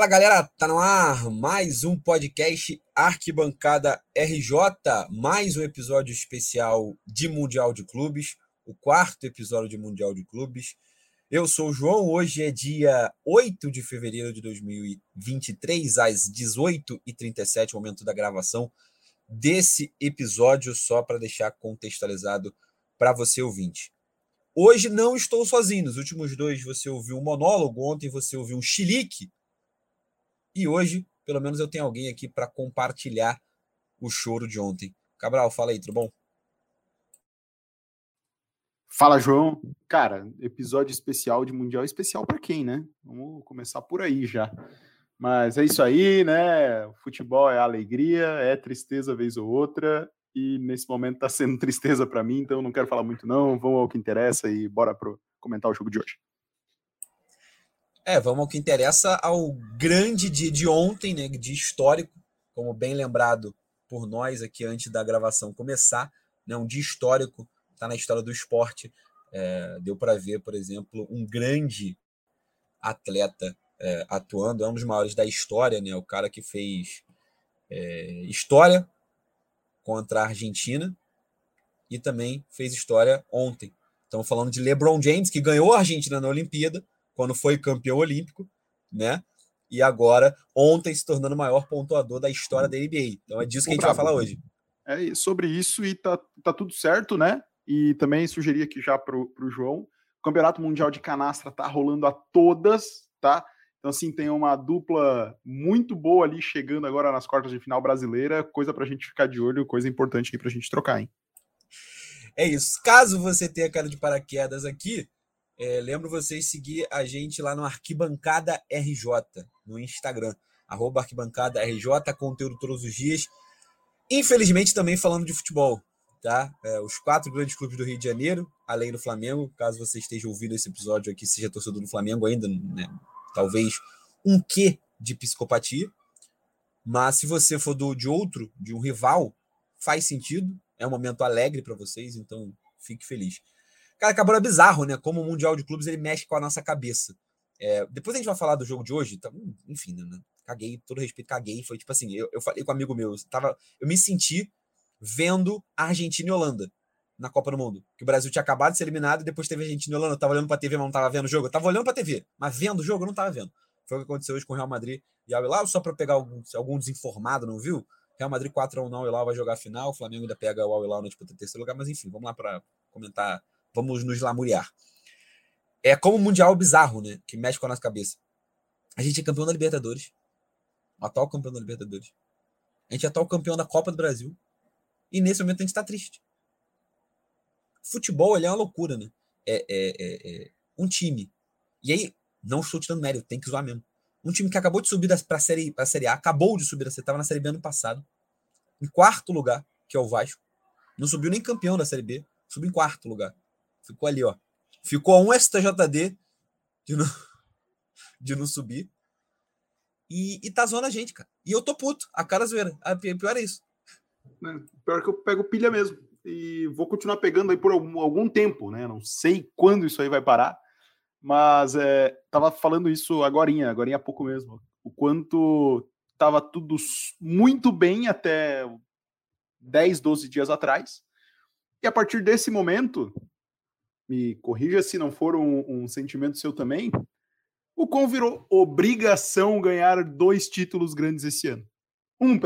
Fala galera, tá no ar mais um podcast Arquibancada RJ, mais um episódio especial de Mundial de Clubes, o quarto episódio de Mundial de Clubes. Eu sou o João, hoje é dia 8 de fevereiro de 2023, às 18h37, momento da gravação desse episódio, só para deixar contextualizado para você ouvinte. Hoje não estou sozinho, nos últimos dois você ouviu um monólogo, ontem você ouviu um chilique, e hoje, pelo menos, eu tenho alguém aqui para compartilhar o choro de ontem. Cabral, fala aí, tudo bom? Fala, João. Cara, episódio especial de Mundial especial para quem, né? Vamos começar por aí já. Mas é isso aí, né? Futebol é alegria, é tristeza vez ou outra, e nesse momento tá sendo tristeza para mim, então não quero falar muito não. Vamos ao que interessa e bora pro comentar o jogo de hoje. É, vamos ao que interessa ao grande dia de ontem, né, de histórico, como bem lembrado por nós aqui antes da gravação começar, né, um dia histórico, está na história do esporte. É, deu para ver, por exemplo, um grande atleta é, atuando, é um dos maiores da história, né, o cara que fez é, história contra a Argentina e também fez história ontem. Estamos falando de LeBron James, que ganhou a Argentina na Olimpíada, quando foi campeão olímpico, né? E agora, ontem, se tornando o maior pontuador da história da NBA. Então é disso que a gente vai falar hoje. É sobre isso e tá, tá tudo certo, né? E também sugeri aqui já pro, pro João. O Campeonato Mundial de Canastra tá rolando a todas, tá? Então, assim, tem uma dupla muito boa ali chegando agora nas quartas de final brasileira. Coisa pra gente ficar de olho, coisa importante aqui pra gente trocar, hein? É isso. Caso você tenha cara de paraquedas aqui, é, lembro vocês seguir a gente lá no Arquibancada RJ, no Instagram. Arroba Arquibancada RJ, conteúdo todos os dias. Infelizmente, também falando de futebol. Tá? É, os quatro grandes clubes do Rio de Janeiro, além do Flamengo, caso você esteja ouvindo esse episódio aqui, seja torcedor do Flamengo ainda, né? talvez um quê de psicopatia. Mas se você for do, de outro, de um rival, faz sentido. É um momento alegre para vocês, então fique feliz. Cara, acabou é bizarro, né? Como o Mundial de Clubes ele mexe com a nossa cabeça. É, depois a gente vai falar do jogo de hoje, tá, enfim, né? Caguei, todo respeito, caguei. Foi tipo assim, eu, eu falei com um amigo meu, eu, tava, eu me senti vendo Argentina e Holanda na Copa do Mundo. Que o Brasil tinha acabado de ser eliminado e depois teve Argentina e Holanda. Eu tava olhando pra TV, mas não tava vendo o jogo. Eu tava olhando pra TV, mas vendo o jogo eu não tava vendo. Foi o que aconteceu hoje com o Real Madrid e Al Hilal, só para pegar algum, algum desinformado, não viu? Real Madrid 4 a 1 não, o Hilal vai jogar a final, o Flamengo ainda pega o Al Hilal na disputa terceiro lugar, mas enfim, vamos lá para comentar vamos nos lamuriar. É como um mundial bizarro, né? Que mexe com a nossa cabeça. A gente é campeão da Libertadores. O atual campeão da Libertadores. A gente é atual campeão da Copa do Brasil. E nesse momento a gente tá triste. Futebol, ele é uma loucura, né? É, é, é, é um time. E aí, não estou tirando mérito, tem que zoar mesmo. Um time que acabou de subir para a série, pra série A, acabou de subir, você estava na Série B ano passado, em quarto lugar, que é o Vasco. Não subiu nem campeão da Série B, subiu em quarto lugar. Ficou ali, ó. Ficou a um STJD de não, de não subir. E, e tá zoando a gente, cara. E eu tô puto. A cara zoeira. A pior é isso. É, pior que eu pego pilha mesmo. E vou continuar pegando aí por algum, algum tempo, né? Não sei quando isso aí vai parar. Mas é, tava falando isso agora, agora há pouco mesmo. O quanto tava tudo muito bem até 10, 12 dias atrás. E a partir desse momento, me corrija se não for um, um sentimento seu também, o Com virou obrigação ganhar dois títulos grandes esse ano. Um,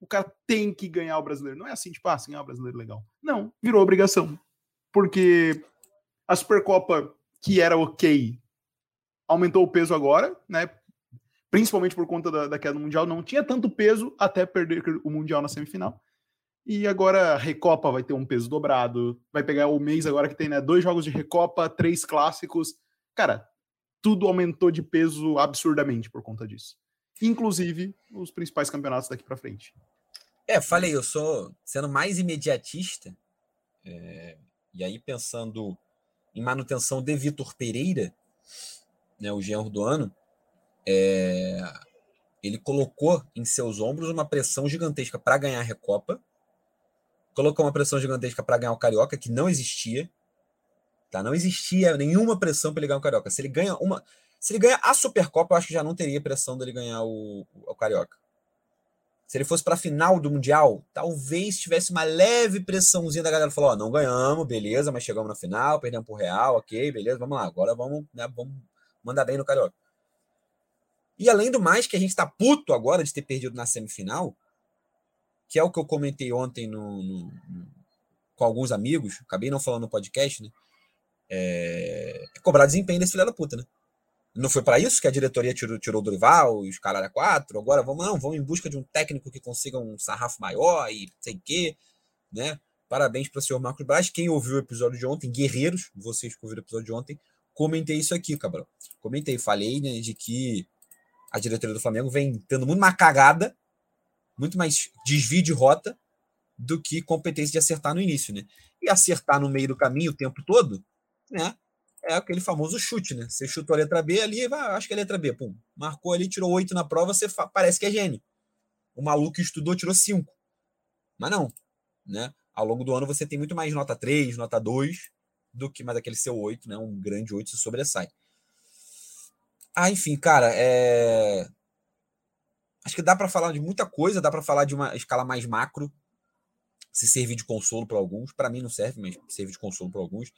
o cara tem que ganhar o brasileiro. Não é assim, tipo, ah, se ganhar o brasileiro, legal. Não, virou obrigação. Porque a Supercopa, que era ok, aumentou o peso agora, né? Principalmente por conta da, da queda do Mundial, não tinha tanto peso até perder o Mundial na semifinal. E agora Recopa vai ter um peso dobrado. Vai pegar o mês agora que tem né, dois jogos de Recopa, três clássicos. Cara, tudo aumentou de peso absurdamente por conta disso. Inclusive os principais campeonatos daqui para frente. É, falei, eu sou sendo mais imediatista. É, e aí pensando em manutenção de Vitor Pereira, né, o genro do ano, é, ele colocou em seus ombros uma pressão gigantesca para ganhar a Recopa colocou uma pressão gigantesca para ganhar o Carioca, que não existia. Tá? Não existia nenhuma pressão para ele ganhar o Carioca. Se ele ganha uma. Se ele ganha a Supercopa, eu acho que já não teria pressão dele ganhar o, o Carioca. Se ele fosse para a final do Mundial, talvez tivesse uma leve pressãozinha da galera. Falou: Ó, não ganhamos, beleza, mas chegamos na final, perdemos por Real, ok, beleza, vamos lá, agora vamos, né, vamos mandar bem no Carioca. E além do mais, que a gente tá puto agora de ter perdido na semifinal, que é o que eu comentei ontem no, no, com alguns amigos, acabei não falando no podcast, né? É, é cobrar desempenho desse filho da puta, né? Não foi para isso que a diretoria tirou, tirou o Dorival e os caras a quatro. Agora vamos, não, vamos em busca de um técnico que consiga um sarrafo maior e sei o quê, né? Parabéns para o senhor Marcos Braz. Quem ouviu o episódio de ontem, guerreiros, vocês que ouviram o episódio de ontem, comentei isso aqui, cabrão. Comentei, falei né, de que a diretoria do Flamengo vem tendo muito mais cagada, muito mais desvio de rota do que competência de acertar no início, né? E acertar no meio do caminho o tempo todo, né? é aquele famoso chute, né? Você chutou a letra B ali, vai, acho que é a letra B, pum. Marcou ali, tirou oito na prova, você parece que é gênio. O maluco que estudou tirou cinco. Mas não, né? Ao longo do ano você tem muito mais nota 3, nota 2 do que mais aquele seu 8, né? Um grande 8 se sobressai. Ah, enfim, cara, é... acho que dá para falar de muita coisa, dá para falar de uma escala mais macro, se servir de consolo para alguns. Para mim não serve, mas serve de consolo para alguns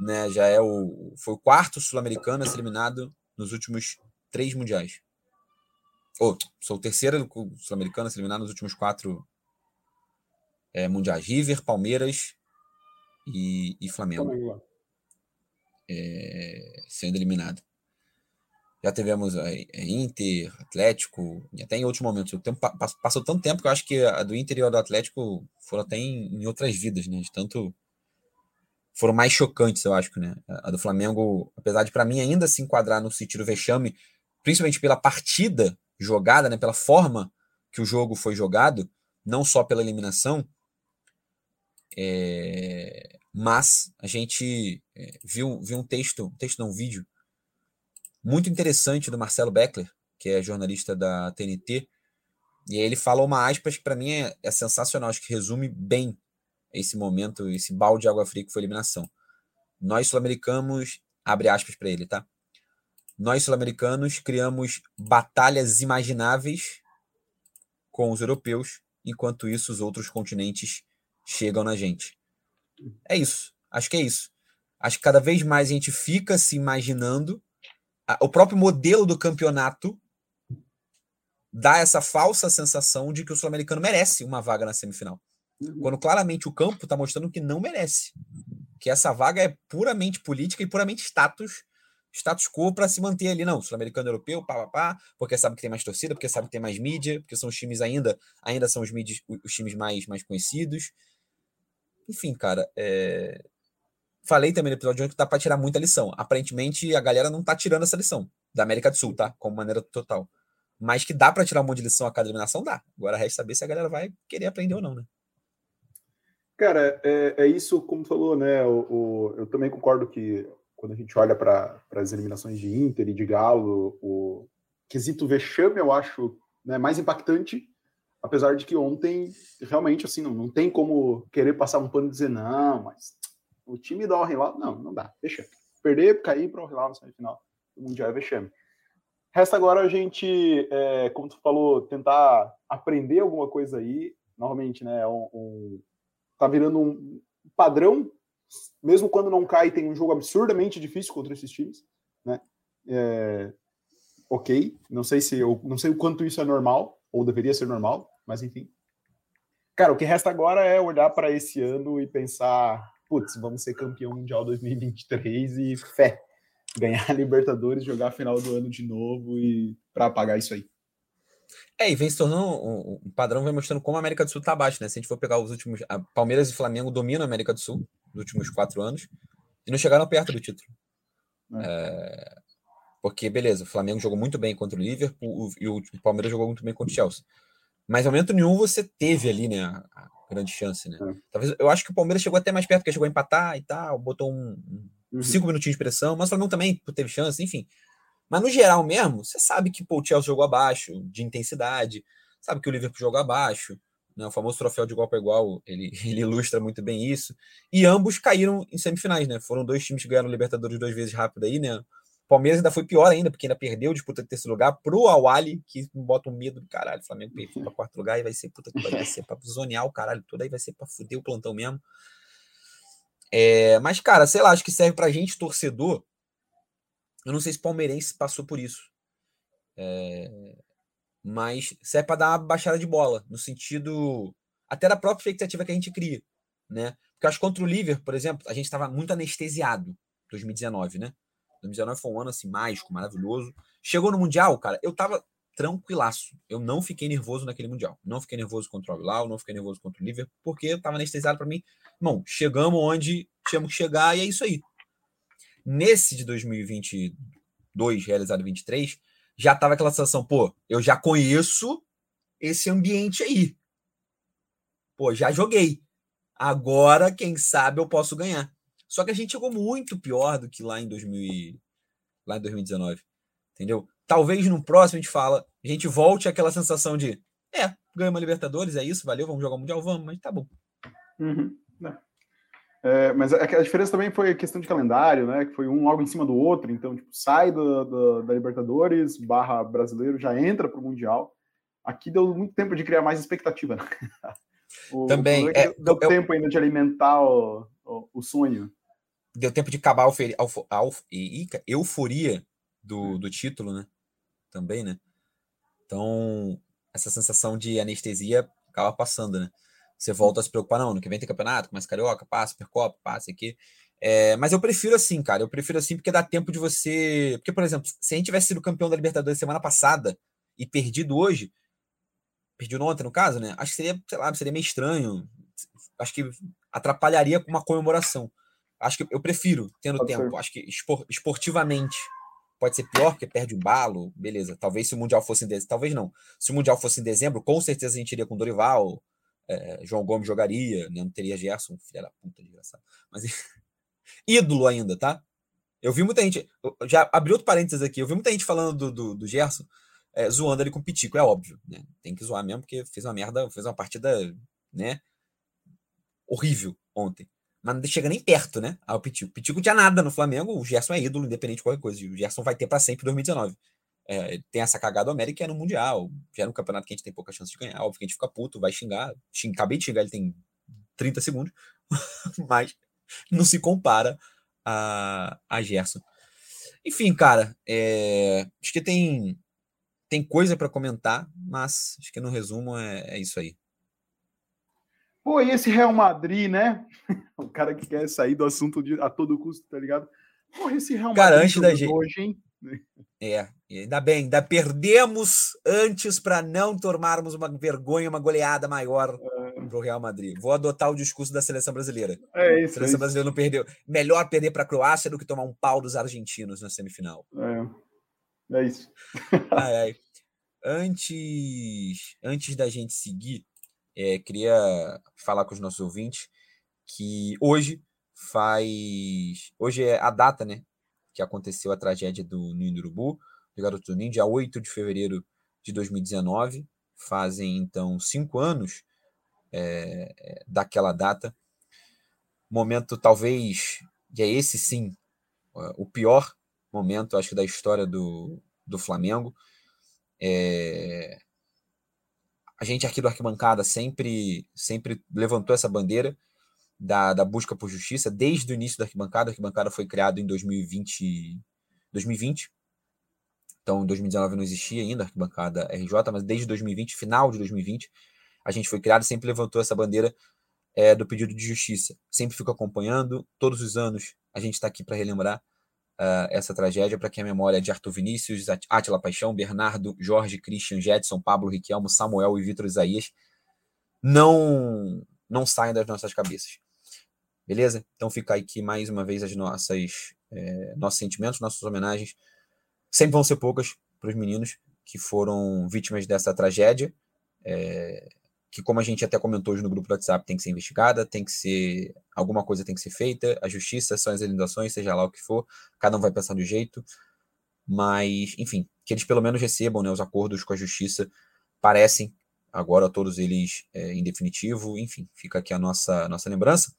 né? Já é o foi o quarto sul-americano a ser eliminado nos últimos três mundiais. Ou sou o terceiro sul-americano a ser eliminado nos últimos quatro é, mundiais. River, Palmeiras e, e Flamengo. É, sendo eliminado. Já tivemos é, é, Inter, Atlético, e até em outros momentos. O tempo passou tanto tempo que eu acho que a do Inter e a do Atlético foram até em, outras vidas, né? De tanto foram mais chocantes, eu acho, né? A do Flamengo, apesar de para mim ainda se enquadrar no sentido vexame, principalmente pela partida jogada, né, pela forma que o jogo foi jogado, não só pela eliminação, é... mas a gente viu, viu um texto, texto não, um vídeo muito interessante do Marcelo Beckler, que é jornalista da TNT, e aí ele fala uma aspas que para mim é, é sensacional, acho que resume bem esse momento, esse balde de água fria que foi eliminação. Nós sul-americanos, abre aspas para ele, tá? Nós sul-americanos criamos batalhas imagináveis com os europeus, enquanto isso os outros continentes chegam na gente. É isso. Acho que é isso. Acho que cada vez mais a gente fica se imaginando o próprio modelo do campeonato dá essa falsa sensação de que o sul-americano merece uma vaga na semifinal. Uhum. Quando claramente o campo está mostrando que não merece. Que essa vaga é puramente política e puramente status, status quo para se manter ali, não, sul-americano europeu, pá, pá, pá, porque sabe que tem mais torcida, porque sabe que tem mais mídia, porque são os times ainda, ainda são os, mídias, os times mais, mais conhecidos. Enfim, cara, é... falei também no episódio que dá para tirar muita lição. Aparentemente, a galera não tá tirando essa lição da América do Sul, tá? Como maneira total. Mas que dá para tirar um monte de lição a cada eliminação, dá. Agora resta saber se a galera vai querer aprender ou não, né? Cara, é, é isso, como tu falou, né? O, o, eu também concordo que quando a gente olha para as eliminações de Inter e de Galo, o quesito vexame eu acho né, mais impactante, apesar de que ontem realmente assim não, não tem como querer passar um pano e dizer não, mas o time dá o Hilal, não, não dá, vexame. Perder, cair para o Hilal na semifinal do Mundial é vexame. Resta agora a gente, é, como tu falou, tentar aprender alguma coisa aí. Normalmente, né, um, um tá virando um padrão, mesmo quando não cai, tem um jogo absurdamente difícil contra esses times, né? É, ok, não sei se eu não sei o quanto isso é normal ou deveria ser normal, mas enfim. Cara, o que resta agora é olhar para esse ano e pensar, putz, vamos ser campeão mundial 2023 e fé, ganhar a Libertadores, jogar a final do ano de novo e para apagar isso aí. É, e vem se tornando um, um padrão, vem mostrando como a América do Sul tá abaixo, né? Se a gente for pegar os últimos. A Palmeiras e Flamengo dominam a América do Sul nos últimos quatro anos e não chegaram perto do título. É. É, porque, beleza, o Flamengo jogou muito bem contra o Liverpool e o Palmeiras jogou muito bem contra o Chelsea. Mas, ao momento nenhum, você teve ali, né, a grande chance, né? É. Talvez, eu acho que o Palmeiras chegou até mais perto, porque chegou a empatar e tal, botou um, um uhum. cinco minutinhos de pressão, mas o Flamengo também teve chance, enfim. Mas no geral mesmo, você sabe que pô, o Chelsea jogou abaixo de intensidade, sabe que o Liverpool jogou abaixo, né, o famoso troféu de igual para igual, ele, ele ilustra muito bem isso. E ambos caíram em semifinais, né? Foram dois times que ganharam o Libertadores duas vezes rápido aí, né? Palmeiras ainda foi pior ainda, porque ainda perdeu disputa de terceiro lugar pro Awali, que bota um medo do caralho. Flamengo perdeu para quarto lugar e vai ser puta que vai ser para zonear o caralho todo, aí vai ser para fuder o plantão mesmo. É, mas, cara, sei lá, acho que serve pra gente, torcedor. Eu não sei se palmeirense passou por isso. É, mas serve para dar uma baixada de bola, no sentido até da própria expectativa que a gente cria, né? Porque acho que contra o Liverpool, por exemplo, a gente estava muito anestesiado 2019, né? 2019 foi um ano assim mágico, maravilhoso. Chegou no Mundial, cara, eu tava tranquilaço. Eu não fiquei nervoso naquele Mundial. Não fiquei nervoso contra o Bilal, não fiquei nervoso contra o Liverpool, porque eu tava anestesiado para mim. Bom, chegamos onde tínhamos que chegar e é isso aí. Nesse de 2022, realizado 23, já tava aquela sensação, pô, eu já conheço esse ambiente aí. Pô, já joguei. Agora, quem sabe, eu posso ganhar. Só que a gente chegou muito pior do que lá em 2000 lá em 2019. Entendeu? Talvez no próximo a gente fala, a gente volte àquela sensação de, é, ganhamos uma Libertadores, é isso, valeu, vamos jogar o Mundial, vamos, mas tá bom. Uhum. É, mas a, a, diferença também foi a questão de calendário, né? Que foi um logo em cima do outro. Então, tipo, sai do, do, da Libertadores, barra brasileiro, já entra para o Mundial. Aqui deu muito tempo de criar mais expectativa. Né? o, também. O é, deu eu, tempo ainda de alimentar o, o, o, sonho. Deu tempo de acabar a, euforia do, do título, né? Também, né? Então, essa sensação de anestesia acaba passando, né? Você volta a se preocupar, não, no que vem tem campeonato, começa carioca, passa, supercopa, passa aqui. É, mas eu prefiro assim, cara. Eu prefiro assim porque dá tempo de você. Porque, por exemplo, se a gente tivesse sido campeão da Libertadores semana passada e perdido hoje, perdido ontem, no caso, né? Acho que seria, sei lá, seria meio estranho. Acho que atrapalharia com uma comemoração. Acho que eu prefiro tendo pode tempo. Ser. Acho que espor, esportivamente pode ser pior, porque perde o balo, beleza. Talvez se o Mundial fosse em dezembro, talvez não. Se o Mundial fosse em dezembro, com certeza a gente iria com Dorival, é, João Gomes jogaria, né? não teria Gerson, filha da puta, desgraçado. Mas ídolo ainda, tá? Eu vi muita gente. Já abri outro parênteses aqui. Eu vi muita gente falando do, do, do Gerson é, zoando ele com o Pitico, é óbvio, né? Tem que zoar mesmo, porque fez uma merda, fez uma partida, né? Horrível ontem. Mas não chega nem perto, né? Ao Pitico. O Pitico tinha nada no Flamengo, o Gerson é ídolo, independente de qualquer coisa. O Gerson vai ter para sempre 2019 é, tem essa cagada do América é no Mundial. Já é um campeonato que a gente tem pouca chance de ganhar. Óbvio que a gente fica puto, vai xingar. Xing, acabei de xingar, ele tem 30 segundos. mas não se compara a, a Gerson. Enfim, cara, é, acho que tem, tem coisa para comentar, mas acho que no resumo é, é isso aí. Pô, e esse Real Madrid, né? o cara que quer sair do assunto de, a todo custo, tá ligado? Pô, esse Real Madrid cara, antes da gente... hoje, hein? É, ainda bem, ainda perdemos antes para não tomarmos uma vergonha, uma goleada maior é. para o Real Madrid. Vou adotar o discurso da seleção brasileira. É isso. A seleção é brasileira não perdeu. Melhor perder para a Croácia do que tomar um pau dos argentinos na semifinal. É, é isso. ai, ai. Antes, antes da gente seguir, é, queria falar com os nossos ouvintes que hoje faz. Hoje é a data, né? que aconteceu a tragédia do Ninho do Urubu, do garoto Ninho, dia 8 de fevereiro de 2019. Fazem, então, cinco anos é, daquela data. Momento, talvez, e é esse sim, o pior momento, acho que, da história do, do Flamengo. É, a gente aqui do Arquibancada sempre, sempre levantou essa bandeira da, da busca por justiça desde o início da arquibancada. A arquibancada foi criada em 2020, 2020. Então, em 2019 não existia ainda a arquibancada RJ, mas desde 2020, final de 2020, a gente foi criado e sempre levantou essa bandeira é, do pedido de justiça. Sempre fico acompanhando, todos os anos a gente está aqui para relembrar uh, essa tragédia, para que a memória de Arthur Vinícius, Átila Paixão, Bernardo, Jorge, Christian, Jetson, Pablo Riquelmo, Samuel e Vitor Isaías não, não saiam das nossas cabeças. Beleza? Então fica aqui mais uma vez as nossas é, nossos sentimentos, nossas homenagens. Sempre vão ser poucas para os meninos que foram vítimas dessa tragédia, é, que como a gente até comentou hoje no grupo do WhatsApp, tem que ser investigada, tem que ser alguma coisa tem que ser feita, a justiça são as indenizações, seja lá o que for, cada um vai pensar do jeito, mas enfim, que eles pelo menos recebam né, os acordos com a justiça, parecem agora todos eles é, em definitivo, enfim, fica aqui a nossa, nossa lembrança.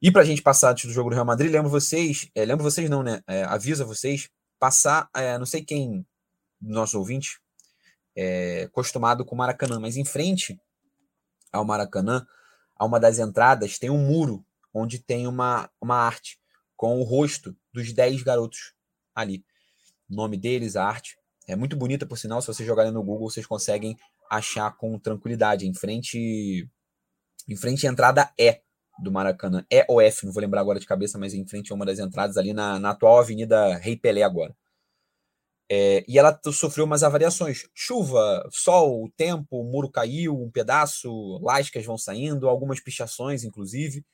E para a gente passar antes do jogo do Real Madrid, lembro vocês, é, lembro vocês não, né? É, avisa vocês, passar, é, não sei quem dos nossos ouvintes, é, acostumado com Maracanã, mas em frente ao Maracanã, a uma das entradas, tem um muro onde tem uma, uma arte com o rosto dos 10 garotos ali. O nome deles, a arte. É muito bonita, por sinal. Se vocês jogarem no Google, vocês conseguem achar com tranquilidade. Em frente, em frente à entrada E do Maracanã. É ou F, não vou lembrar agora de cabeça, mas em frente a uma das entradas ali na, na atual Avenida Rei Pelé agora. É, e ela sofreu umas avariações. Chuva, sol, tempo, o muro caiu, um pedaço, lascas vão saindo, algumas pichações, inclusive.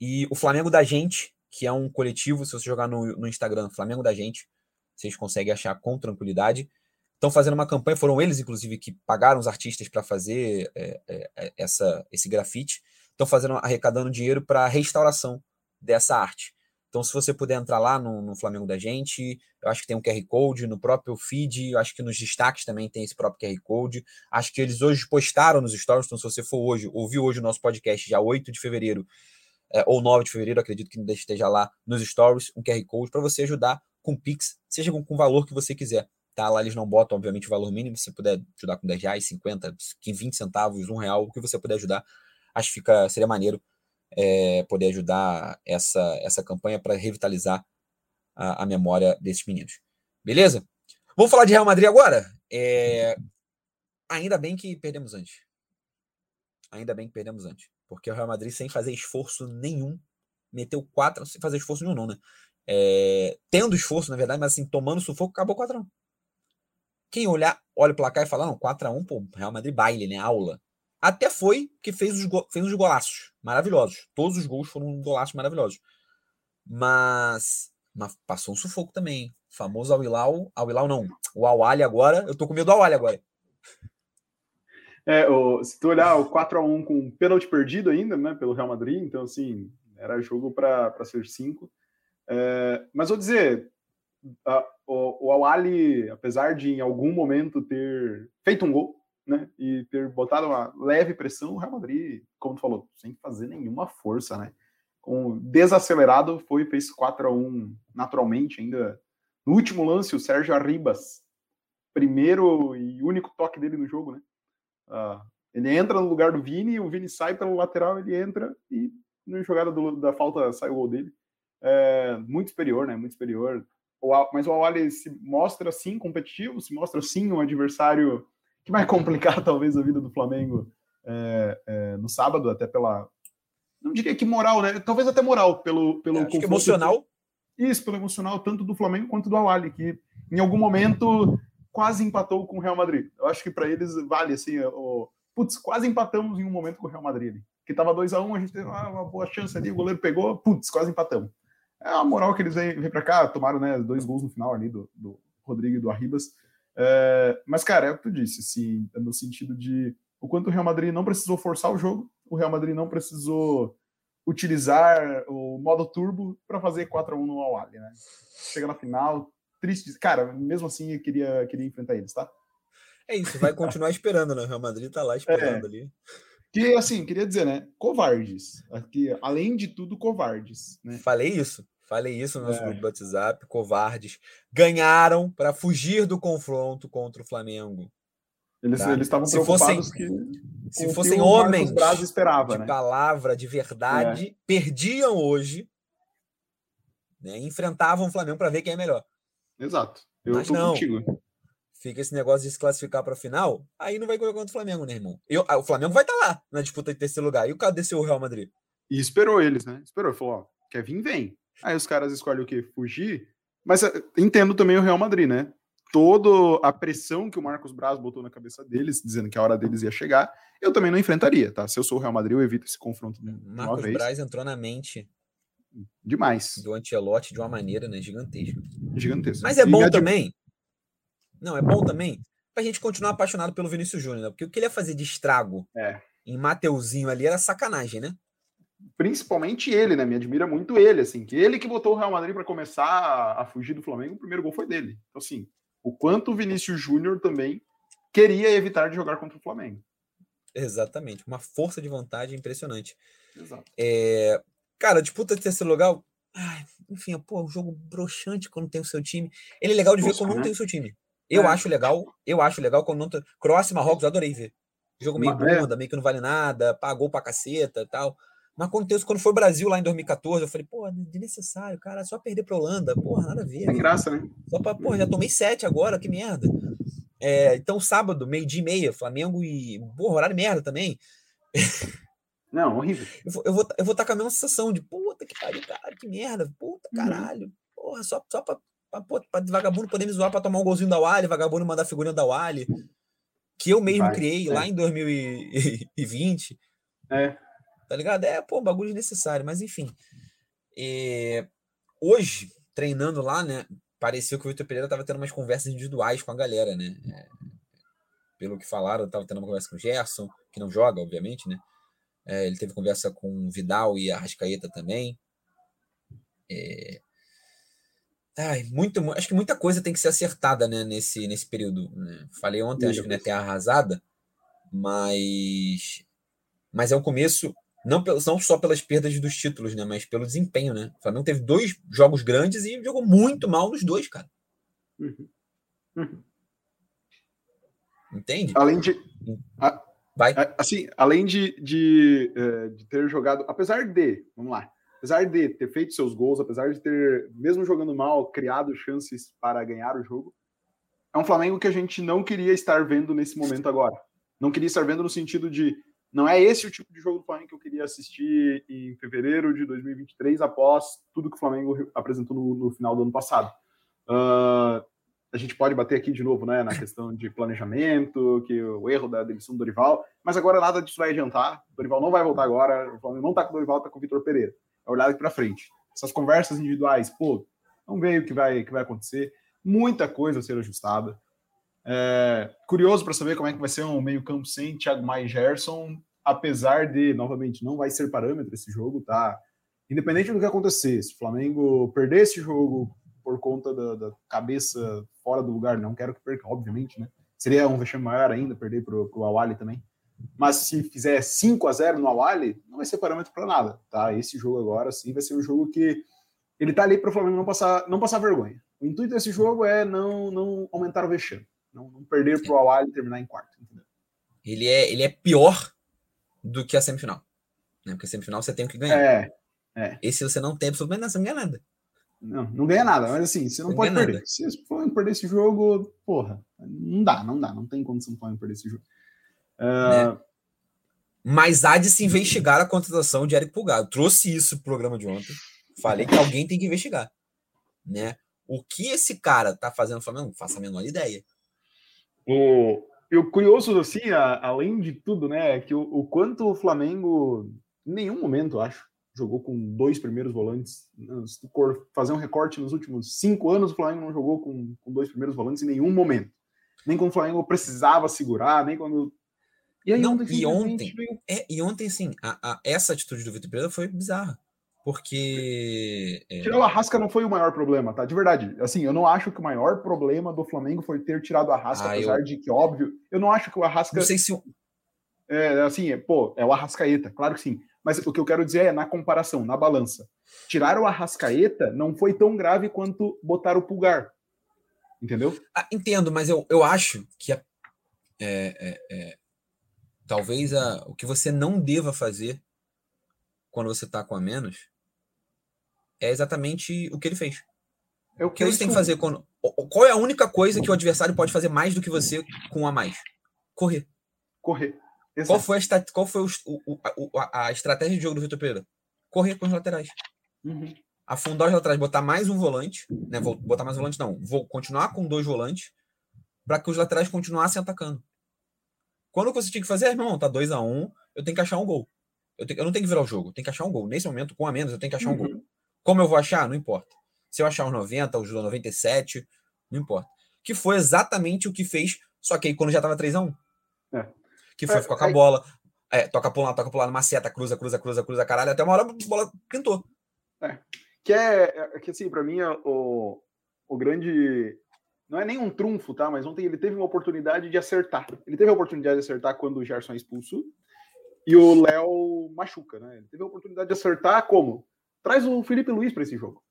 E o Flamengo da Gente, que é um coletivo, se você jogar no, no Instagram, Flamengo da Gente, vocês conseguem achar com tranquilidade. Estão fazendo uma campanha, foram eles, inclusive, que pagaram os artistas para fazer é, é, é, essa, esse grafite. Estão fazendo, arrecadando dinheiro para a restauração dessa arte. Então, se você puder entrar lá no, no, Flamengo da Gente, eu acho que tem um QR Code no próprio feed, eu acho que nos destaques também tem esse próprio QR Code. Acho que eles hoje postaram nos stories, então se você for hoje, ouviu hoje o nosso podcast, dia 8 de fevereiro, é, ou 9 de fevereiro, acredito que esteja lá nos stories, um QR Code para você ajudar com Pix, seja com, com o valor que você quiser. Tá? Lá eles não botam, obviamente, o valor mínimo, se você puder ajudar com 10 reais, 50, 20 centavos, um real, o que você puder ajudar, acho que fica, seria maneiro é, poder ajudar essa, essa campanha para revitalizar a, a, memória desses meninos. Beleza? Vamos falar de Real Madrid agora? É, ainda bem que perdemos antes. Ainda bem que perdemos antes. Porque o Real Madrid, sem fazer esforço nenhum, meteu quatro, sem fazer esforço nenhum, não, né? É, tendo esforço, na verdade, mas assim, tomando sufoco, acabou 4x1. Quem olhar, olha o placar e fala, não, 4x1, pô, Real Madrid baile, né? Aula. Até foi que fez os, fez os golaços maravilhosos. Todos os gols foram golaços maravilhosos. Mas, mas passou um sufoco também. O famoso Al-Hilal. Al-Hilal não. O Al-Ali agora. Eu tô com medo do Al-Ali agora. É, o, se tu olhar o 4x1 com pênalti perdido ainda, né, pelo Real Madrid, então, assim, era jogo para ser 5. É, mas vou dizer, a, o, o Al-Ali, apesar de em algum momento ter feito um gol, né, e ter botado uma leve pressão, o Real Madrid, como tu falou, sem fazer nenhuma força, né? Com desacelerado, foi fez 4 a 1 naturalmente ainda. No último lance, o Sérgio Arribas, primeiro e único toque dele no jogo, né? Uh, ele entra no lugar do Vini, o Vini sai pelo lateral, ele entra e na jogada do, da falta sai o gol dele. É, muito superior, né? Muito superior. O, mas o Awali se mostra sim competitivo, se mostra sim um adversário que vai complicar talvez a vida do Flamengo é, é, no sábado, até pela. Não diria que moral, né? Talvez até moral, pelo. pelo é, emocional. Isso, pelo emocional, tanto do Flamengo quanto do Awali, que em algum momento quase empatou com o Real Madrid. Eu acho que para eles vale assim, o. Putz, quase empatamos em um momento com o Real Madrid. Que tava 2 a 1 um, a gente teve uma boa chance ali, o goleiro pegou, putz, quase empatamos. É a moral que eles vêm, vêm para cá, tomaram né, dois gols no final ali do, do Rodrigo e do Arribas. É, mas, cara, é o que tu disse, assim, no sentido de o quanto o Real Madrid não precisou forçar o jogo, o Real Madrid não precisou utilizar o modo turbo para fazer 4 a 1 no Al né? Chega na final, triste. Cara, mesmo assim, eu queria, queria enfrentar eles, tá? É isso, vai continuar esperando, né? O Real Madrid tá lá esperando é. ali. Que, assim, queria dizer, né? Covardes. Aqui, além de tudo, covardes. Né? Falei isso. Falei isso no nosso é. grupo do WhatsApp, covardes. Ganharam para fugir do confronto contra o Flamengo. Eles tá? estavam se preocupados fossem, que se fossem homens esperava, de né? palavra, de verdade, é. perdiam hoje, né? enfrentavam o Flamengo para ver quem é melhor. Exato. Eu Mas não. Contigo. Fica esse negócio de se classificar para a final, aí não vai jogar contra o Flamengo, né, irmão? Eu, o Flamengo vai estar tá lá na disputa de terceiro lugar. E o cadê seu Real Madrid? E esperou eles, né? Esperou, falou: ó, quer vir, vem. Aí os caras escolhem o quê? Fugir. Mas eh, entendo também o Real Madrid, né? Toda a pressão que o Marcos Braz botou na cabeça deles, dizendo que a hora deles ia chegar, eu também não enfrentaria, tá? Se eu sou o Real Madrid, eu evito esse confronto. Marcos Braz entrou na mente demais do Ancelotti de uma maneira né, gigantesca. Gigantesca. Mas é bom também. Não, é bom também pra gente continuar apaixonado pelo Vinícius Júnior, né? Porque o que ele ia fazer de estrago é. em Mateuzinho ali era sacanagem, né? Principalmente ele, né? Me admira muito ele, assim, que ele que botou o Real Madrid para começar a, a, fugir do Flamengo, o primeiro gol foi dele. Então, assim, o quanto o Vinícius Júnior também queria evitar de jogar contra o Flamengo. Exatamente, uma força de vontade impressionante. Exato. É, cara, disputa de terceiro lugar, ai, enfim, pô, um jogo broxante quando tem o seu time. Ele é legal de ver quando né? não tem o seu time. Eu é. acho legal, eu acho legal quando não tem. Croácia e Marrocos, eu adorei ver. Jogo meio é. bunda, meio que não vale nada, pagou pra caceta e tal. Mas quando, tem, quando foi o Brasil lá em descatorze, eu falei, pô, desnecessário, cara, só perder pra Holanda, porra, nada a ver. Tem graça, né? Só pra, porra, já tomei sete agora, que merda. É, então, sábado, meio-dia e meia, Flamengo e. Porra, horário merda também. Não, horrível. Eu vou, eu vou, eu vou estar com a mesma sensação de puta que pariu, cara, que merda, puta uhum. caralho. Uhum. Porra, só, só pra, pra, pra, vagabundo poder me zoar pra tomar um golzinho da Wally, vagabundo mandar figurinha da Wally, que eu mesmo Vai, criei é. lá em 2020. É. Tá ligado? É, pô, bagulho desnecessário, mas enfim. É, hoje, treinando lá, né, pareceu que o Vitor Pereira tava tendo umas conversas individuais com a galera, né? É, pelo que falaram, tava tendo uma conversa com o Gerson, que não joga, obviamente, né? É, ele teve conversa com o Vidal e a Rascaeta também. É... Ai, muito, acho que muita coisa tem que ser acertada né, nesse, nesse período. Né? Falei ontem, acho que não é terra arrasada, mas, mas é um começo, não, não só pelas perdas dos títulos, né, mas pelo desempenho. Né? O Flamengo teve dois jogos grandes e jogou muito mal nos dois, cara. Uhum. Uhum. Entende? Além de. A, Vai. Assim, além de, de, é, de, ter jogado, apesar de, vamos lá, apesar de ter feito seus gols, apesar de ter, mesmo jogando mal, criado chances para ganhar o jogo, é um Flamengo que a gente não queria estar vendo nesse momento agora. Não queria estar vendo no sentido de não é esse o tipo de jogo do Flamengo que eu queria assistir em fevereiro de 2023, após tudo que o Flamengo apresentou no, no final do ano passado. Uh, a gente pode bater aqui de novo, né, na questão de planejamento, que o erro da demissão do Dorival, mas agora nada disso vai adiantar. O Dorival não vai voltar agora, o Flamengo não tá com o Dorival, tá com o Vitor Pereira. É olhar aqui para frente. Essas conversas individuais, pô, vamos ver o que vai, que vai acontecer. Muita coisa a ser ajustada. É, curioso para saber como é que vai ser um meio-campo sem Thiago Maia e Gerson, apesar de, novamente, não vai ser parâmetro esse jogo, tá? Independente do que acontecer, se o Flamengo perder esse jogo por conta da, da, cabeça fora do lugar. Não quero que perca, obviamente, né? Seria um vexame maior ainda perder para o Awali também. Mas se fizer 5 a 0 no Awali, não vai ser parâmetro para nada, tá? Esse jogo agora sim vai ser um jogo que ele tá ali para o Flamengo não passar, não passar vergonha. O intuito desse jogo é não, não aumentar o vexame, não, não perder para o Awali e terminar em quarto. Entendeu? Ele é, ele é pior do que a semifinal. Né? Porque a semifinal você tem que ganhar. É, é. Esse você não tem absolutamente nada, você não ganha nada. Não, não ganha nada, mas assim, você não, pode perder. Nada. Se for perder esse jogo, porra, não dá, não dá, não tem condição de perder esse jogo. Uh... Mas há de se investigar a contratação de Eric Pulgado. Trouxe isso pro programa de ontem. Falei que alguém tem que investigar. Né? O que esse cara tá fazendo no Flamengo? Não faço a menor ideia. O, e o curioso, assim, a, além de tudo, né, é que o, o quanto o Flamengo, em nenhum momento, acho, jogou com dois primeiros volantes. Se tu fazer um recorte nos últimos cinco anos, o Flamengo não jogou com, com dois primeiros volantes em nenhum momento. Nem quando o Flamengo precisava segurar, nem quando. E, aí, não, ontem, e ontem, é, e ontem, assim, a, a, essa atitude do Vitor Pereira foi bizarra. Porque. É... Tirar o Arrasca não foi o maior problema, tá? De verdade. Assim, eu não acho que o maior problema do Flamengo foi ter tirado o Arrasca, ah, apesar eu... de que, óbvio, eu não acho que o Arrasca. Não sei se. É, assim, é, pô, é o Arrascaeta, claro que sim. Mas o que eu quero dizer é na comparação, na balança. Tirar o Arrascaeta não foi tão grave quanto botar o Pulgar. Entendeu? Ah, entendo, mas eu, eu acho que a, é, é, é, talvez a, o que você não deva fazer quando você está com a menos é exatamente o que ele fez. É o que você tem que fazer quando. Qual é a única coisa que o adversário pode fazer mais do que você com a mais? Correr. Correr. Exato. Qual foi, a, qual foi o, o, a, a, estratégia de jogo do Vitor Pereira? Correr com os laterais. Uhum. Afundar os laterais, botar mais um volante, né? Vou botar mais um volante, não. Vou continuar com dois volantes para que os laterais continuassem atacando. Quando você tinha que fazer, irmão, tá 2 a 1 um, eu tenho que achar um gol. Eu, tenho, eu, não tenho que virar o jogo, eu tenho que achar um gol. Nesse momento, com a menos, eu tenho que achar um gol. Como eu vou achar? Não importa. Se eu achar os 90, os 97, não importa. Que foi exatamente o que fez, só que aí quando já tava 3 a 1 é que foi, é, ficou com a bola, é, toca por lá, toca por lá numa seta, cruza, cruza, cruza, cruza, caralho, até uma hora a bola pintou. É. Que é, é que assim, para mim, o, o grande não é nem um trunfo, tá? Mas ontem ele teve uma oportunidade de acertar. Ele teve a oportunidade de acertar quando o Gerson é expulso e o Léo machuca, né? Ele teve a oportunidade de acertar como? Traz o Felipe Luiz para esse jogo.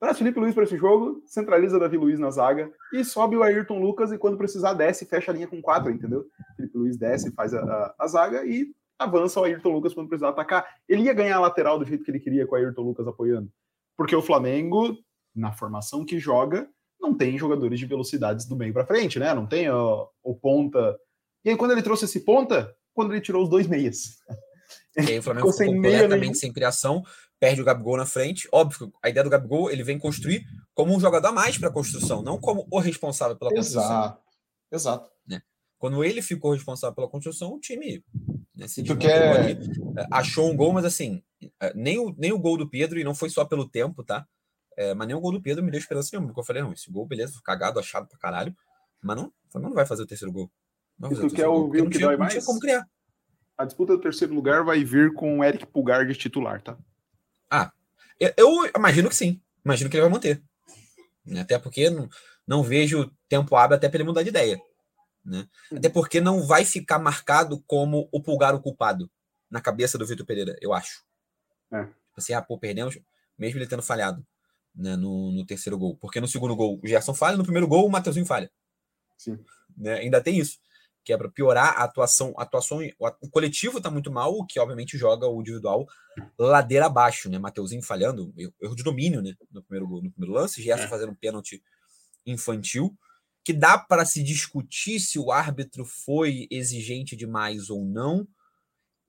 Traz o Felipe Luiz para esse jogo, centraliza Davi Luiz na zaga e sobe o Ayrton Lucas e quando precisar desce e fecha a linha com quatro, entendeu? Felipe Luiz desce, faz a, a, a zaga e avança o Ayrton Lucas quando precisar atacar. Ele ia ganhar a lateral do jeito que ele queria com o Ayrton Lucas apoiando. Porque o Flamengo, na formação que joga, não tem jogadores de velocidades do meio para frente, né? Não tem ó, o ponta. E aí, quando ele trouxe esse ponta, quando ele tirou os dois meias. E aí o Flamengo ficou completamente sem criação, perde o Gabigol na frente. Óbvio, a ideia do Gabigol, ele vem construir como um jogador a mais para a construção, não como o responsável pela construção. Exato. Exato. Né? Quando ele ficou responsável pela construção, o time né, se tu quer... ali, é, achou um gol, mas assim, é, nem o, nem o gol do Pedro, e não foi só pelo tempo, tá? É, mas nem o gol do Pedro me deu esperança nenhuma, porque eu falei, não, esse gol, beleza, cagado, achado pra caralho, mas não, não vai fazer o terceiro gol. Não fazer tu quer ouvir o que tinha, dói mais? Não tinha como criar. A disputa do terceiro lugar vai vir com o Eric Pulgar de titular, tá? Ah, eu, imagino que sim. Imagino que ele vai manter. Até porque não, não vejo tempo hábil até para ele mudar de ideia. Né? Até porque não vai ficar marcado como o Pulgar o culpado na cabeça do Vitor Pereira, eu acho. É. Tipo assim, ah, pô, perdemos, mesmo ele tendo falhado né, no, no, terceiro gol. Porque no segundo gol o Gerson falha, no primeiro gol o Matheusinho falha. Sim. Né? Ainda tem isso, que é para piorar a atuação. A atuação o coletivo está muito mal, o que obviamente joga o individual ladeira abaixo, né? Mateuzinho falhando, erro de domínio né, no, primeiro gol, no primeiro lance, Gerson é. fazendo um pênalti infantil, que dá para se discutir se o árbitro foi exigente demais ou não.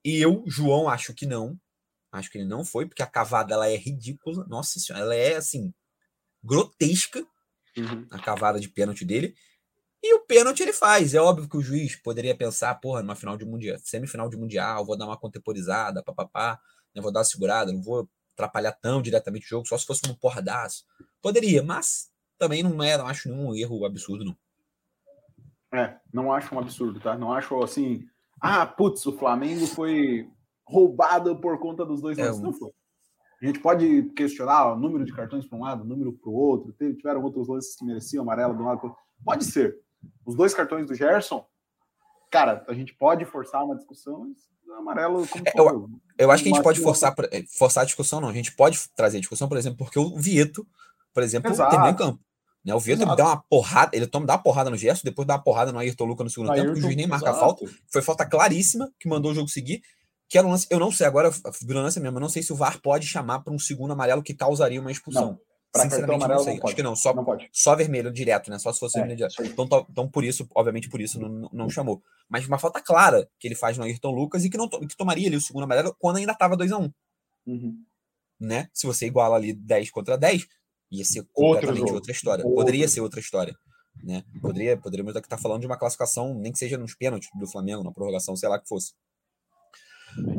E eu, João, acho que não. Acho que ele não foi, porque a cavada ela é ridícula. Nossa senhora, ela é assim, grotesca. Uhum. A cavada de pênalti dele. E o pênalti ele faz. É óbvio que o juiz poderia pensar, porra, numa final de mundial, semifinal de mundial, vou dar uma contemporizada, papapá, né, vou dar uma segurada, não vou atrapalhar tão diretamente o jogo, só se fosse um porradaço. Poderia, mas também não é, não acho nenhum erro absurdo, não. É, não acho um absurdo, tá? Não acho assim, ah, putz, o Flamengo foi roubado por conta dos dois é, lances. Não foi. A gente pode questionar o número de cartões para um lado, o número para o outro. Tiveram outros lances que mereciam amarelo de um lado. Pode ser. Os dois cartões do Gerson, cara, a gente pode forçar uma discussão. Amarelo, como é, eu, eu acho que a gente pode forçar, é, forçar a discussão, não. A gente pode trazer a discussão, por exemplo, porque o Vieto, por exemplo, terminou em campo. Né? O Vieto dá uma porrada, ele toma dá uma porrada no Gerson, depois dá uma porrada no Ayrton Lucas no segundo Ayrton, tempo, o juiz nem marca exato. a falta. Foi falta claríssima que mandou o jogo seguir. Que era um lance, eu não sei, agora virou lance mesmo, eu não sei se o VAR pode chamar para um segundo amarelo que causaria uma expulsão. Sinceramente, amarelo, não sei. Não Acho que não, só, não só vermelho direto, né? Só se fosse é, vermelho direto. Então, então, por isso, obviamente, por isso não, não chamou. Mas uma falta clara que ele faz no Ayrton Lucas e que, não, que tomaria ali o segundo amarelo quando ainda estava 2x1. Um. Uhum. Né? Se você iguala ali 10 contra 10, ia ser completamente outra história. Outro. Poderia ser outra história. Né? Poderia, poderíamos estar tá falando de uma classificação, nem que seja nos pênaltis do Flamengo, na prorrogação, sei lá que fosse.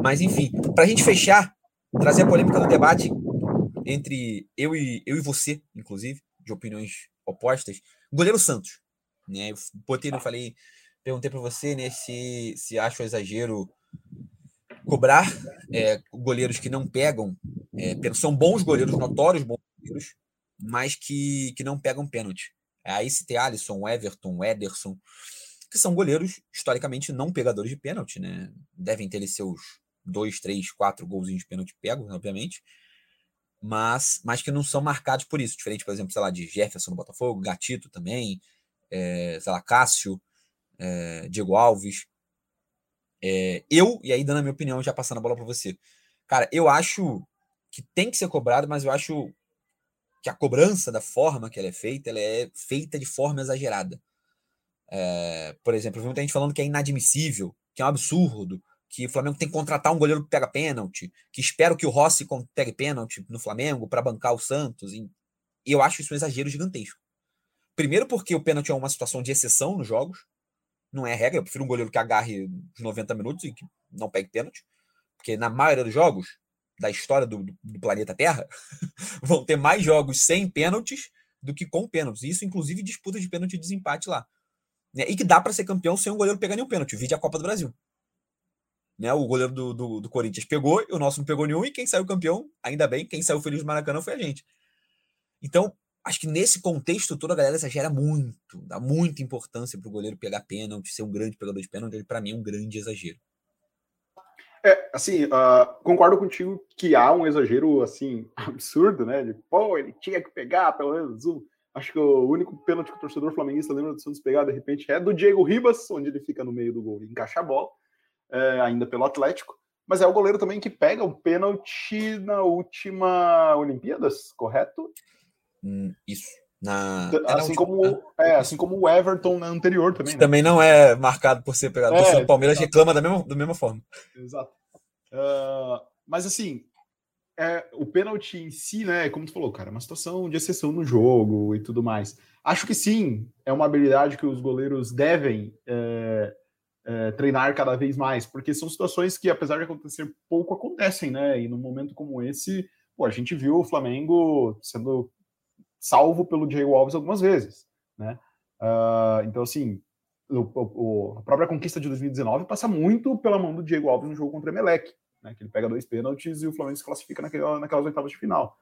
Mas, enfim, para a gente fechar, trazer a polêmica do debate entre eu e, eu e você, inclusive, de opiniões opostas, goleiro Santos. Né? Eu botei, eu falei, perguntei para você né, se, se acha exagero cobrar é, goleiros que não pegam, é, são bons goleiros, notórios bons goleiros, mas que, que não pegam pênalti. É, aí se tem Alisson, Everton, Ederson, que são goleiros historicamente não pegadores de pênalti, né? Devem ter seus dois, três, quatro golzinhos de pênalti pegos, obviamente, mas, mas que não são marcados por isso. Diferente, por exemplo, sei lá, de Jefferson no Botafogo, Gatito também, é, sei lá, Cássio, é, Diego Alves. É, eu, e aí dando a minha opinião, já passando a bola para você. Cara, eu acho que tem que ser cobrado, mas eu acho que a cobrança da forma que ela é feita, ela é feita de forma exagerada. É, por exemplo, eu vi muita gente falando que é inadmissível, que é um absurdo, que o Flamengo tem que contratar um goleiro que pega pênalti, que espero que o Rossi pegue pênalti no Flamengo para bancar o Santos. E eu acho isso um exagero gigantesco. Primeiro porque o pênalti é uma situação de exceção nos jogos, não é regra, eu prefiro um goleiro que agarre os 90 minutos e que não pegue pênalti, porque na maioria dos jogos da história do, do planeta Terra vão ter mais jogos sem pênaltis do que com pênaltis. Isso, inclusive, disputa de pênalti de desempate lá. Né? E que dá para ser campeão sem um goleiro pegar nenhum pênalti. Vide a Copa do Brasil. Né? O goleiro do, do, do, Corinthians pegou, e o nosso não pegou nenhum, e quem saiu campeão, ainda bem, quem saiu feliz do Maracanã foi a gente. Então, acho que nesse contexto todo a galera exagera muito, dá muita importância para o goleiro pegar pênalti, ser um grande pegador de pênalti, ele para mim é um grande exagero. É, assim, uh, concordo contigo que há um exagero, assim, absurdo, né? De, pô, ele tinha que pegar pelo menos um. Acho que o único pênalti que o torcedor flamenguista lembra do Santos pegar, de repente, é do Diego Ribas, onde ele fica no meio do gol e encaixa a bola, é, ainda pelo Atlético. Mas é o goleiro também que pega o pênalti na última Olimpíadas, correto? Hum, isso. Na, é assim, na como, última, né? é, assim como o Everton na anterior também. Né? Também não é marcado por ser pegado. É, o Palmeiras exato. reclama da mesma, da mesma forma. Exato. Uh, mas assim, é, o pênalti em si, né? Como tu falou, cara, é uma situação de exceção no jogo e tudo mais. Acho que sim, é uma habilidade que os goleiros devem é, é, treinar cada vez mais, porque são situações que, apesar de acontecer pouco, acontecem, né? E num momento como esse, pô, a gente viu o Flamengo sendo salvo pelo Diego Alves algumas vezes, né? Uh, então, assim, o, o, a própria conquista de 2019 passa muito pela mão do Diego Alves no jogo contra o Emelec, né? Que ele pega dois pênaltis e o Flamengo se classifica naquela, naquelas oitavas de final.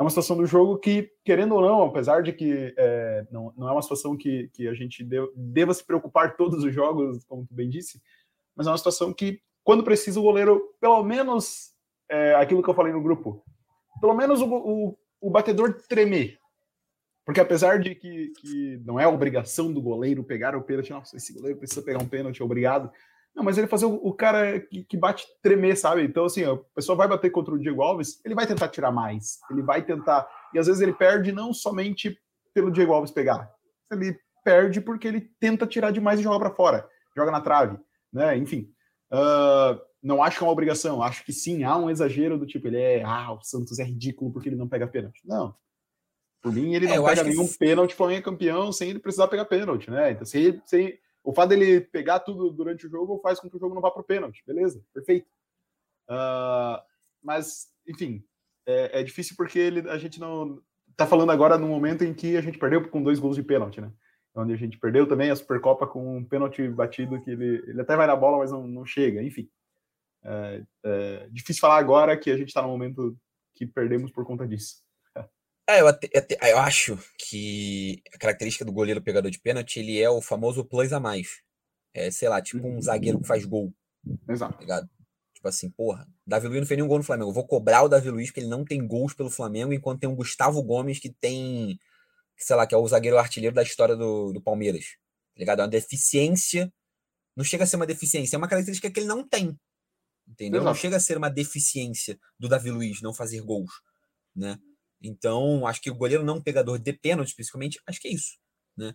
É uma situação do jogo que, querendo ou não, apesar de que é, não, não é uma situação que, que a gente deva se preocupar todos os jogos, como tu bem disse, mas é uma situação que, quando precisa, o goleiro, pelo menos é, aquilo que eu falei no grupo, pelo menos o, o, o batedor tremer, porque apesar de que, que não é obrigação do goleiro pegar o pênalti, nossa, esse goleiro precisa pegar um pênalti, obrigado. Não, mas ele fazer o, o cara que, que, bate tremer, sabe? Então, assim, a pessoa vai bater contra o Diego Alves, ele vai tentar tirar mais. Ele vai tentar. E às vezes ele perde não somente pelo Diego Alves pegar. Ele perde porque ele tenta tirar demais e joga para fora. Joga na trave, né? Enfim. Uh, não acho que é uma obrigação. Acho que sim, há um exagero do tipo, ele é. Ah, o Santos é ridículo porque ele não pega pênalti. Não. Por mim, ele é, não pega nenhum que... pênalti, Flamengo é campeão sem ele precisar pegar pênalti, né? Então, se, se, o fato dele pegar tudo durante o jogo faz com que o jogo não vá para o pênalti, beleza, perfeito. Uh, mas, enfim, é, é, difícil porque ele, a gente não tá falando agora no momento em que a gente perdeu com dois gols de pênalti, né? Onde a gente perdeu também a Supercopa com um pênalti batido que ele, ele até vai na bola, mas não, não chega, enfim. É, é difícil falar agora que a gente está no momento que perdemos por conta disso. É, eu, até, eu, acho que a característica do goleiro pegador de pênalti, ele é o famoso plus a mais. É, sei lá, tipo um uhum. zagueiro que faz gol. Exato. Tá ligado? Tipo assim, porra, Davi Luiz não fez nenhum gol no Flamengo. Eu vou cobrar o Davi Luiz porque ele não tem gols pelo Flamengo, enquanto tem um Gustavo Gomes que tem, sei lá, que é o zagueiro artilheiro da história do, do Palmeiras. Tá ligado? É uma deficiência. Não chega a ser uma deficiência, é uma característica que ele não tem. Entendeu? Exato. Não chega a ser uma deficiência do Davi Luiz não fazer gols, né? Então, acho que o goleiro não pegador de pênalti, principalmente, acho que é isso. Né?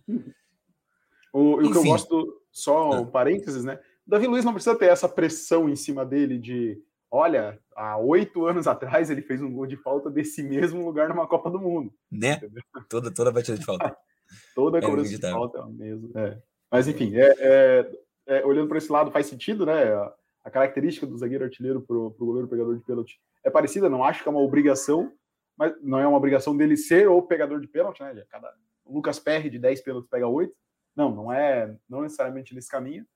O, o que eu gosto, só um ah. parênteses, né? Davi Luiz não precisa ter essa pressão em cima dele de olha, há oito anos atrás ele fez um gol de falta desse mesmo lugar numa Copa do Mundo. Né? Toda, toda batida de falta. toda a é cobrança de falta é mesmo. É. Mas enfim, é, é, é olhando para esse lado faz sentido, né? A, a característica do zagueiro artilheiro para o goleiro pegador de pênalti é parecida, não acho que é uma obrigação, mas não é uma obrigação dele ser o pegador de pênalti, né? Cada, o Lucas Perry de 10 pênaltis pega 8. Não, não é não necessariamente nesse caminho,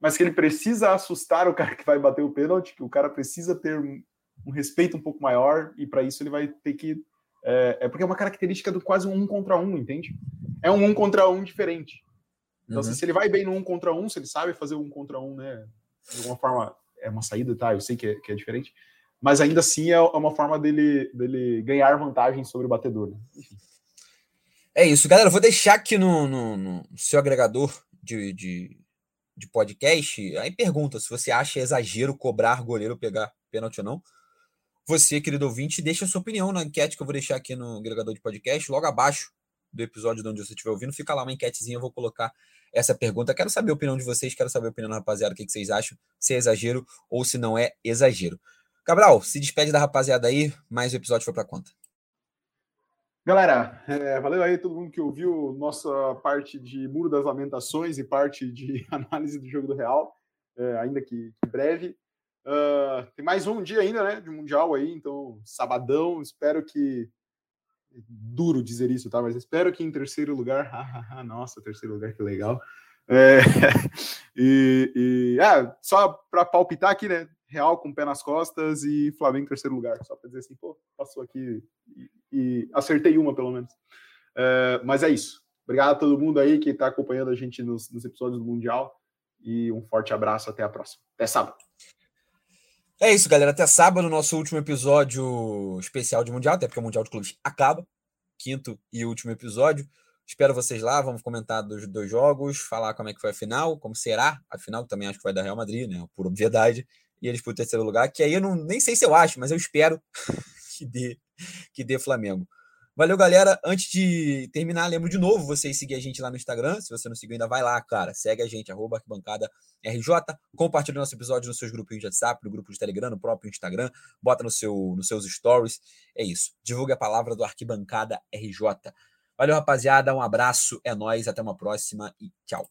mas que ele precisa assustar o cara que vai bater o pênalti, que o cara precisa ter um, um respeito um pouco maior, e para isso ele vai ter que. É, é, porque é uma característica do quase um um contra um, entende? É um um contra um diferente. Então, uhum. se ele vai bem no um contra um, se ele sabe fazer um contra um, né? De alguma forma, é uma saída, tá? Eu sei que é, que é diferente mas ainda assim é uma forma dele, dele ganhar vantagem sobre o batedor. Né? É isso, galera. Vou deixar aqui no, no, no seu agregador de, de, de, podcast. Aí pergunta se você acha exagero cobrar goleiro pegar pênalti ou não. Você, querido ouvinte, deixa a sua opinião na enquete que eu vou deixar aqui no agregador de podcast, logo abaixo do episódio de onde você estiver ouvindo. Fica lá uma enquetezinha, eu vou colocar essa pergunta. Quero saber a opinião de vocês, quero saber a opinião da rapaziada, o que vocês acham, se é exagero ou se não é exagero. Cabral, se despede da rapaziada aí, mais o episódio foi para conta. Galera, é, valeu aí todo mundo que ouviu nossa parte de Muro das Lamentações e parte de análise do jogo do Real, é, ainda que, breve. Uh, tem mais um dia ainda, né, de Mundial aí, então, sabadão, espero que... Duro dizer isso, tá? Mas espero que em terceiro lugar... nossa, terceiro lugar, que legal. É, e, e ah, só para palpitar aqui, né? Real com o pé nas costas e Flamengo em terceiro lugar. Só para dizer assim, pô, passou aqui e, e, acertei uma pelo menos. Uh, mas é isso. Obrigado a todo mundo aí que está acompanhando a gente nos, nos episódios do Mundial. E um forte abraço. Até a próxima. Até sábado. É isso, galera. Até sábado, nosso último episódio especial de Mundial, até porque o Mundial de Clubes acaba. Quinto e último episódio. Espero vocês lá. Vamos comentar dos dois jogos, falar como é que foi a final, como será a final. Também acho que vai dar Real Madrid, né? Por obviedade. E eles por terceiro lugar, que aí eu não, nem sei se eu acho, mas eu espero que dê, que dê Flamengo. Valeu, galera. Antes de terminar, lembro de novo vocês seguir a gente lá no Instagram. Se você não seguiu ainda, vai lá, cara. Segue a gente, arroba arquibancada RJ. Compartilha nosso episódio nos seus grupinhos de WhatsApp, no grupo de Telegram, no próprio Instagram. Bota no seu, nos seus stories. É isso. Divulgue a palavra do Arquibancada RJ. Valeu, rapaziada. Um abraço. É nóis. Até uma próxima e tchau.